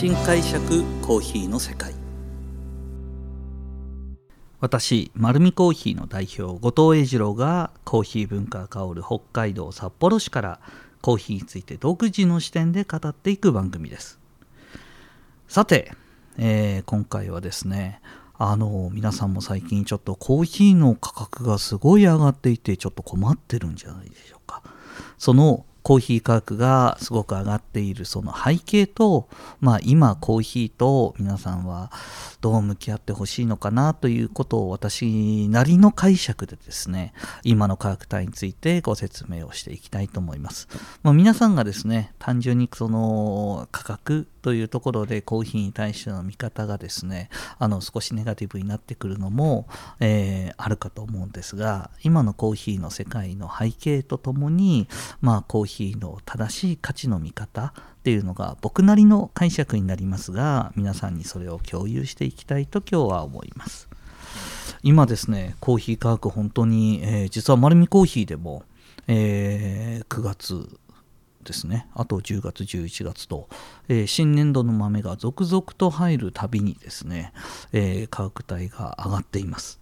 新解釈コーヒーの世界。私丸見コーヒーの代表後藤英二郎がコーヒー文化香る北海道札幌市からコーヒーについて独自の視点で語っていく番組です。さて、えー、今回はですねあの皆さんも最近ちょっとコーヒーの価格がすごい上がっていてちょっと困ってるんじゃないでしょうか。そのコーヒー価格がすごく上がっているその背景と、まあ、今コーヒーと皆さんはどう向き合ってほしいのかなということを私なりの解釈でですね今の価格帯についてご説明をしていきたいと思います、まあ、皆さんがですね単純にその価格というところでコーヒーに対しての見方がですねあの少しネガティブになってくるのも、えー、あるかと思うんですが今のコーヒーの世界の背景とともにまあコーヒーヒーの正しい価値の見方っていうのが僕なりの解釈になりますが皆さんにそれを共有していきたいと今日は思います今ですねコーヒー価格本当に、えー、実は丸見コーヒーでも、えー、9月ですねあと10月11月と、えー、新年度の豆が続々と入るたびにですね、え価格帯が上がっています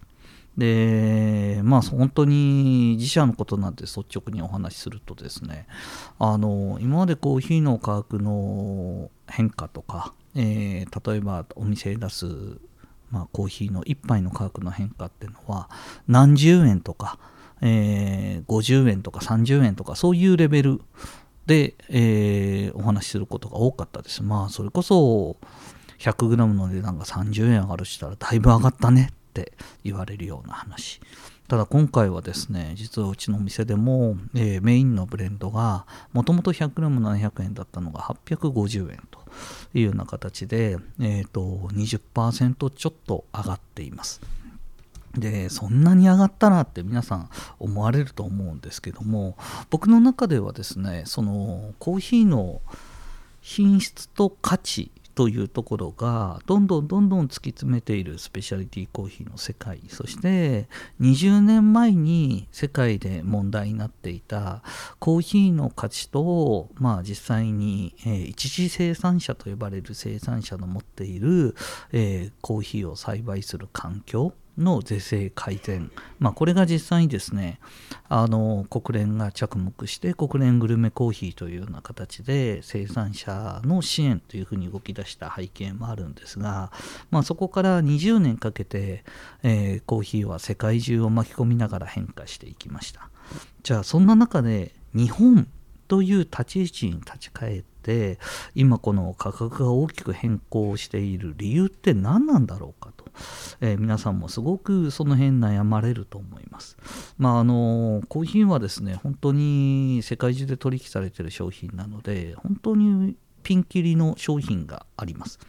でまあ本当に自社のことなんて率直にお話しするとですねあの今までコーヒーの価格の変化とか、えー、例えばお店に出す、まあ、コーヒーの1杯の価格の変化っていうのは何十円とか、えー、50円とか30円とかそういうレベルで、えー、お話しすることが多かったです。まあそれこそ 100g の値段が30円上がるしたらだいぶ上がったねって言われるような話。ただ今回はですね実はうちのお店でも、えー、メインのブレンドがもともと 100g700 円だったのが850円というような形で、えーと、20%ちょっと上がっています。でそんなに上がったなって皆さん思われると思うんですけども僕の中ではですねそのコーヒーの品質と価値というところがどんどんどんどん突き詰めているスペシャリティコーヒーの世界。そして20年前に世界で問題になっていたコーヒーの価値と、まあ、実際に、えー、一次生産者と呼ばれる生産者の持っている、えー、コーヒーを栽培する環境の是正改善、まあ、これが実際にですねあの国連が着目して国連グルメコーヒーというような形で生産者の支援というふうに動き出した背景もあるんですが、まあ、そこから20年かけて、えー、コーヒーは世界中を巻き込みながら変化していきました。じゃあそんな中で日本という立ち位置に立ち返って今この価格が大きく変更している理由って何なんだろうかえー、皆さんもすごくその辺悩まれると思います。まああのコーヒーはですね本当に世界中で取引されてる商品なので本当にピンキリの商品があります。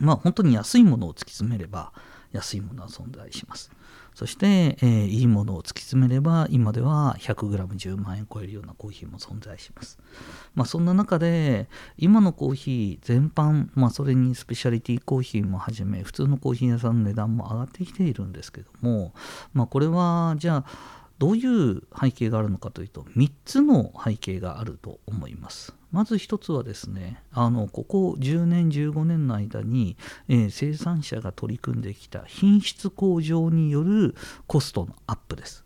まあ本当に安いものを突き詰めれば安いものは存在します。そして、えー、いいものを突き詰めれば今では 100g10 万円超えるようなコーヒーも存在します。まあ、そんな中で今のコーヒー全般、まあ、それにスペシャリティコーヒーもはじめ普通のコーヒー屋さんの値段も上がってきているんですけども、まあ、これはじゃあどういう背景があるのかというと3つの背景があると思います。まず一つはですねあのここ10年15年の間に、えー、生産者が取り組んできた品質向上によるコストのアップです。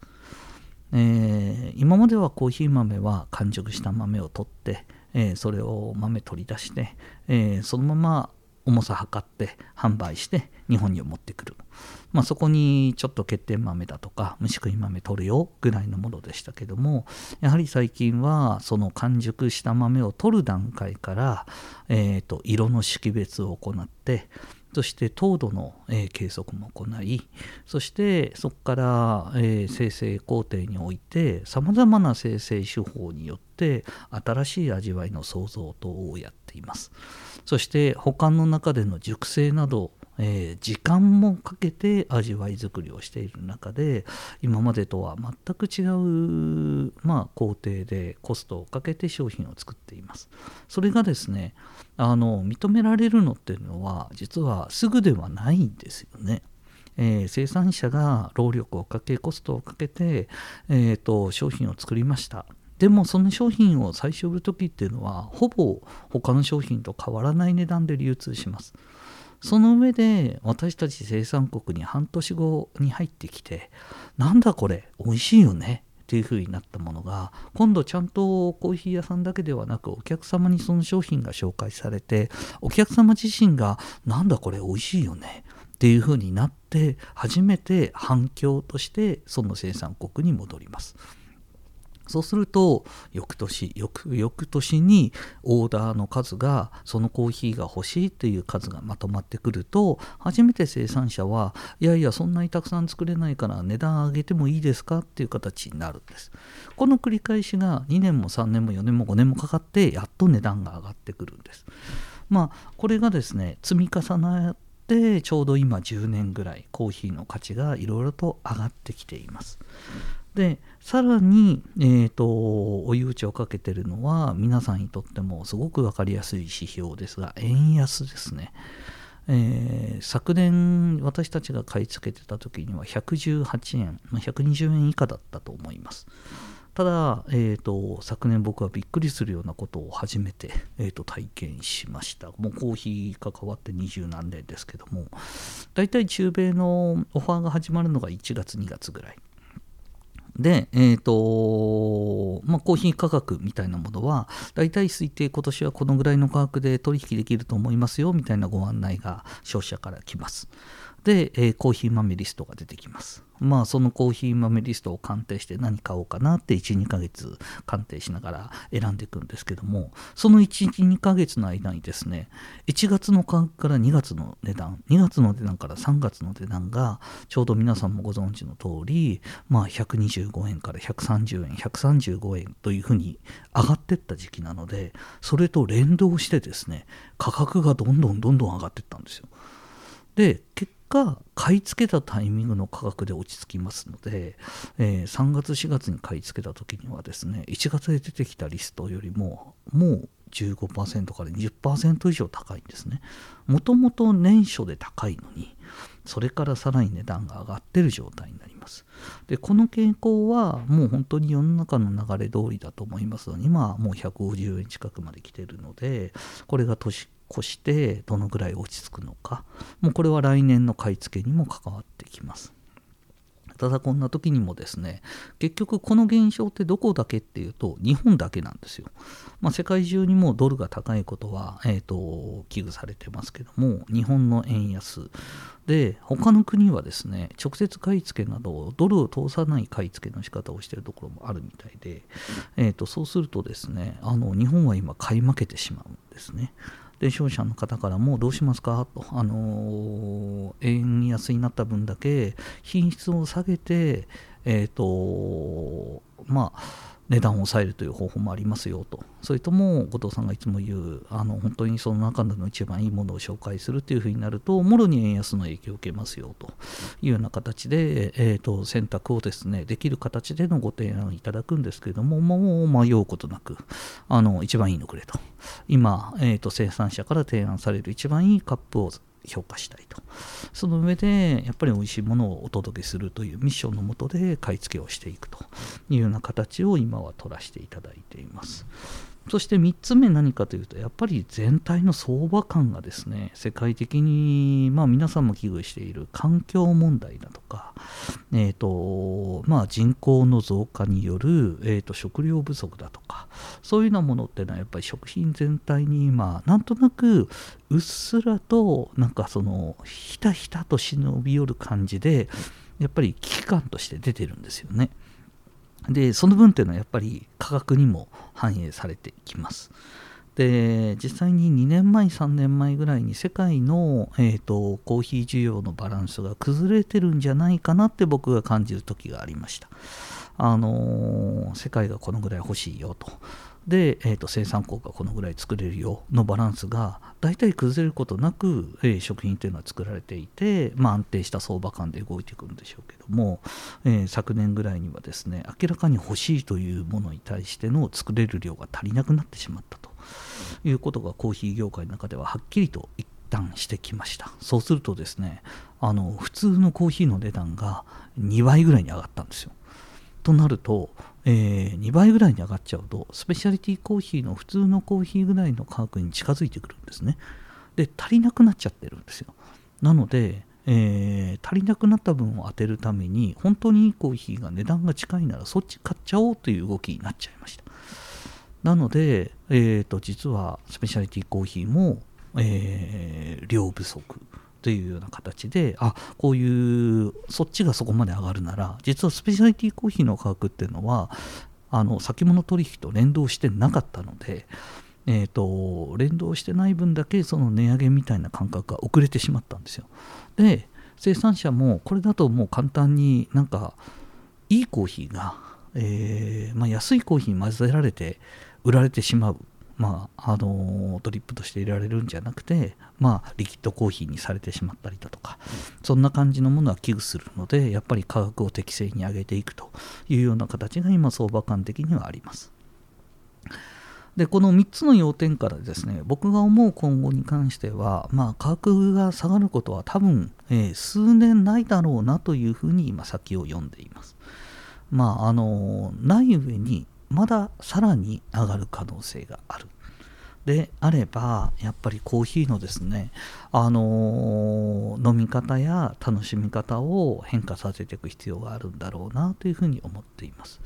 えー、今まではコーヒー豆は完熟した豆を取って、えー、それを豆取り出して、え、そのまま重さ測って販売して日本に持ってくる、まあ、そこにちょっと欠点豆だとか虫食い豆取るよぐらいのものでしたけどもやはり最近はその完熟した豆を取る段階から、えーと、色の識別を行ってそして糖度の、えー、計測も行いそしてそこから、えー、生成工程においてさまざまな生成手法によって新しい味わいの創造等をやっていますそして保管の中での熟成などえー、時間もかけて味わい作りをしている中で今までとは全く違う、まあ、工程でコストをかけて商品を作っています。それがですねあの認められるのっていうのは実はすぐではないんですよね。えー、生産者が労力をかけコストをかけて、えーと商品を作りましたでもその商品を最初売る時っていうのはほぼ他の商品と変わらない値段で流通しますその上で私たち生産国に半年後に入ってきてなんだこれ美味しいよねっていう風になったものが今度ちゃんとコーヒー屋さんだけではなくお客様にその商品が紹介されてお客様自身がなんだこれ美味しいよねっていう風になって初めて反響としてその生産国に戻ります。そうすると翌年翌翌年にオーダーの数がそのコーヒーが欲しいっていう数がまとまってくると初めて生産者はいやいやそんなにたくさん作れないから値段上げてもいいですかっていう形になるんです。この繰り返しが2年も3年も4年も5年もかかってやっと値段が上がってくるんです。まあこれがですね積み重なってちょうど今10年ぐらいコーヒーの価値がいろいろと上がってきています。でさらに、えーと、追い打ちをかけてるのは皆さんにとってもすごく分かりやすい指標ですが円安ですね、えー、昨年私たちが買い付けてた時には118円、ま、120円以下だったと思います。ただ、えーと、昨年僕はびっくりするようなことを初めて、えーと、体験しましたもうコーヒー関わって二十何年ですけども大体中米のオファーが始まるのが1月2月ぐらいで、え、ー、と、まあ、コーヒー価格みたいなものは、大体推定今年はこのぐらいの価格で取引できると思いますよ、みたいなご案内が消費者から来ます。で、えー、コーヒー豆リストが出てきます。まあそのコーヒー豆リストを鑑定して何買おうかなって1、2ヶ月鑑定しながら選んでいくんですけども、その1、2ヶ月の間にですね、1月の価格から2月の値段、2月の値段から3月の値段が、ちょうど皆さんもご存知の通り、まあ125円から130円、135円というふうに上がっていった時期なので、それと連動してですね、価格がどんどんどんどん上がっていったんですよ。で、結果買い付けたタイミングの価格で落ち着きますので、えー、3月4月に買い付けた時にはですね1月で出てきたリストよりももう15%から20%以上高いんですね。もともと年初で高いのにそれからさらに値段が上がってる状態になります。でこの傾向はもう本当に世の中の流れ通りだと思いますので今はもう150円近くまで来てるのでこれが年越してどのぐらい落ち着くのか。もうこれは来年の買い付けにも関わってきます。ただこんな時にもですね結局この現象ってどこだけっていうと日本だけなんですよ、まあ、世界中にもドルが高いことは、えーと、危惧されてますけども日本の円安。で他の国はですね直接買い付けなどドルを通さない買い付けの仕方をしているところもあるみたいで、えーとそうするとですねあの日本は今買い負けてしまうんですね。で商社の方からもどうしますかと、あの円安になった分だけ品質を下げて、えっ、ー、とまあ値段を抑えるという方法もありますよと、それとも後藤さんがいつも言う、あの本当にその中での一番いいものを紹介するというふうになると、もろに円安の影響を受けますよと。いうような形で、えーと、選択をですねできる形でのご提案をいただくんですけれども、もう迷うことなく、あの一番いいのくれと、今、えーと生産者から提案される一番いいカップを評価したいと。その上で、やっぱり美味しいものをお届けするというミッションのもとで買い付けをしていくというような形を今は取らせていただいています。そして3つ目何かというと、やっぱり全体の相場感がですね、世界的に、まあ皆さんも危惧している環境問題だとか、え、ー、と、まあ人口の増加による、えーと、食料不足だとか、そういうようなものっていうのはやっぱり食品全体に今、なんとなくうっすらと、なんかその、ひたひたと忍び寄る感じで、やっぱり危機感として出てるんですよね。でその分っていうのはやっぱり価格にも反映されてきます。で実際に2年前3年前ぐらいに世界の、えーと、コーヒー需要のバランスが崩れてるんじゃないかなって僕が感じる時がありました。あのー、世界がこのぐらい欲しいよと。で、えーと、生産国がこのぐらい作れるよのバランスが大体崩れることなく、えー、食品というのは作られていて、まあ、安定した相場感で動いていくんでしょうけども、えー、昨年ぐらいにはですね明らかに欲しいというものに対しての作れる量が足りなくなってしまったということがコーヒー業界の中でははっきりと一旦してきました。そうするとですねあの普通のコーヒーの値段が2倍ぐらいに上がったんですよ。となると、えー、2倍ぐらいに上がっちゃうとスペシャリティコーヒーの普通のコーヒーぐらいの価格に近づいてくるんですね。で足りなくなっちゃってるんですよ。なので、えー、足りなくなった分を当てるために本当にいいコーヒーが値段が近いならそっち買っちゃおうという動きになっちゃいました。なので、えーと、実はスペシャリティコーヒーも、えー、量不足。というような形であこういうそっちがそこまで上がるなら実はスペシャリティコーヒーの価格っていうのはあの先物取引と連動してなかったので、えーと、連動してない分だけその値上げみたいな感覚が遅れてしまったんですよ。で生産者もこれだともう簡単になんかいいコーヒーが、えー、まあ、安いコーヒーに混ぜられて売られてしまうまあ、あのドリップとして入れられるんじゃなくて、まあ、リキッドコーヒーにされてしまったりだとか、そんな感じのものは危惧するので、やっぱり価格を適正に上げていくというような形が今、相場感的にはあります。でこの3つの要点からですね僕が思う今後に関しては、まあ、価格が下がることは多分、えー、数年ないだろうなというふうに今先を読んでいます。まああのない上にまださらに上がる可能性がある。であればやっぱりコーヒーのですねあのー、飲み方や楽しみ方を変化させていく必要があるんだろうなというふうに思っています。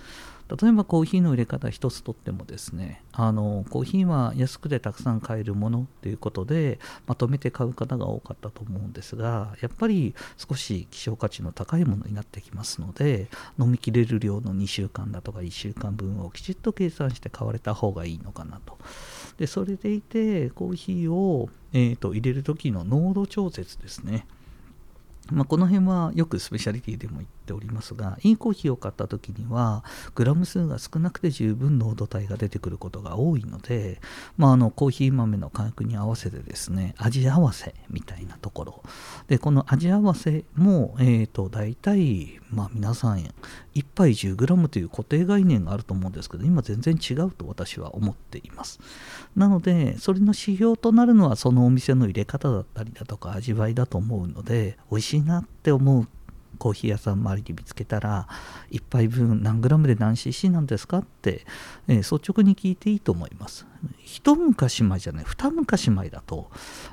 例えばコーヒーの入れ方一つとってもですねあのコーヒーは安くてたくさん買えるものということでまとめて買う方が多かったと思うんですがやっぱり少し希少価値の高いものになってきますので飲みきれる量の2週間だとか1週間分をきちっと計算して買われた方がいいのかなと。でそれでいてコーヒーを、えーと入れる時の濃度調節ですね。まあ、この辺はよくスペシャリティでも言っておりますがいいコーヒーを買った時にはグラム数が少なくて十分濃度帯が出てくることが多いので、まあ、あのコーヒー豆の価格に合わせてですね味合わせみたいなところ。でこの味合わせも、えーと、大体、まあ、皆さん1杯 10g という固定概念があると思うんですけど今全然違うと私は思っています。なのでそれの指標となるのはそのお店の入れ方だったりだとか味わいだと思うので美味しいなって思うコーヒー屋さん周りで見つけたら1杯分何グラムで何 cc なんですかって、えー、率直に聞いていいと思います。一昔前じゃない二昔前だと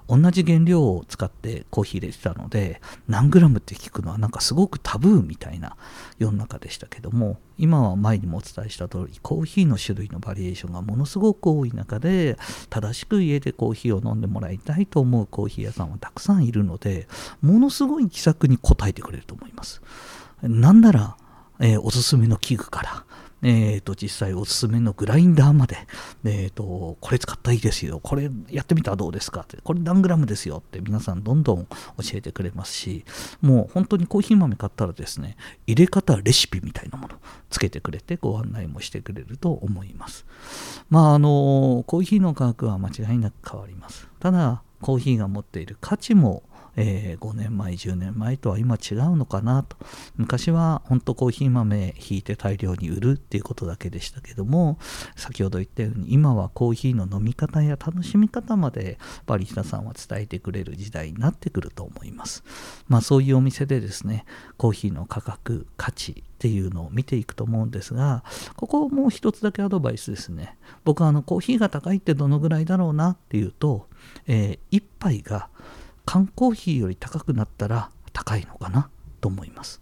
同じ原料を使ってコーヒー入れてたので何グラムって聞くのはなんかすごくタブーみたいな世の中でしたけども今は前にもお伝えした通りコーヒーの種類のバリエーションがものすごく多い中で正しく家でコーヒーを飲んでもらいたいと思うコーヒー屋さんはたくさんいるのでものすごい気さくに応えてくれると思います。なんなら、えー、おすすめの器具からえー、と、実際おすすめのグラインダーまで、えー、と、これ使ったらいいですよ。これやってみたらどうですかって、これ何グラムですよって皆さんどんどん教えてくれますし、もう本当にコーヒー豆買ったらですね、入れ方レシピみたいなものつけてくれてご案内もしてくれると思います。まあ、あの、コーヒーの価格は間違いなく変わります。ただ、コーヒーが持っている価値もえー、5年前10年前とは今違うのかなと。昔は本当コーヒー豆ひいて大量に売るっていうことだけでしたけども先ほど言ったように今はコーヒーの飲み方や楽しみ方までバリスタさんは伝えてくれる時代になってくると思います。まあそういうお店でですねコーヒーの価格価値っていうのを見ていくと思うんですがここもう一つだけアドバイスですね。僕はあのコーヒーが高いってどのぐらいだろうなっていうと、えー、1杯が缶コーヒーより高くなったら高いのかなと思います。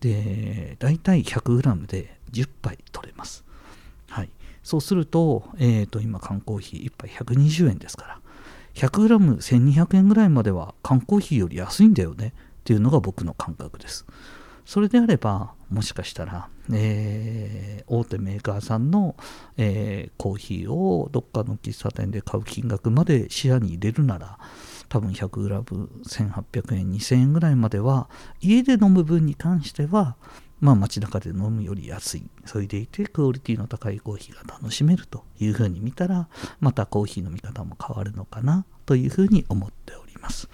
で、大体 100g で10杯取れます。はい。そうすると、えっ、ー、と、今缶コーヒー1杯120円ですから、100g1200 円ぐらいまでは缶コーヒーより安いんだよねっていうのが僕の感覚です。それであれば、もしかしたら、えー、大手メーカーさんの、えー、コーヒーをどっかの喫茶店で買う金額まで視野に入れるなら、多分 100g1800 円2000円ぐらいまでは家で飲む分に関してはまあ街中で飲むより安いそれでいてクオリティの高いコーヒーが楽しめるというふうに見たらまたコーヒーの見方も変わるのかなというふうに思っております。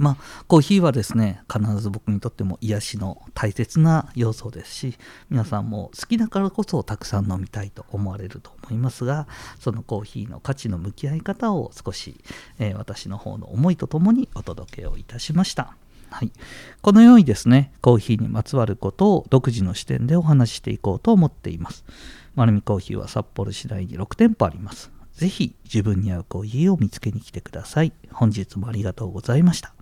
まあ、コーヒーはですね、必ず僕にとっても癒しの大切な要素ですし、皆さんも好きだからこそたくさん飲みたいと思われると思いますが、そのコーヒーの価値の向き合い方を少し、えー、私の方の思いとともにお届けをいたしました。はい、このようにですねコーヒーにまつわることを独自の視点でお話ししていこうと思っています。丸見コーヒーは札幌市内に6店舗あります。ぜひ自分に合うコーヒーを見つけに来てください。本日もありがとうございました。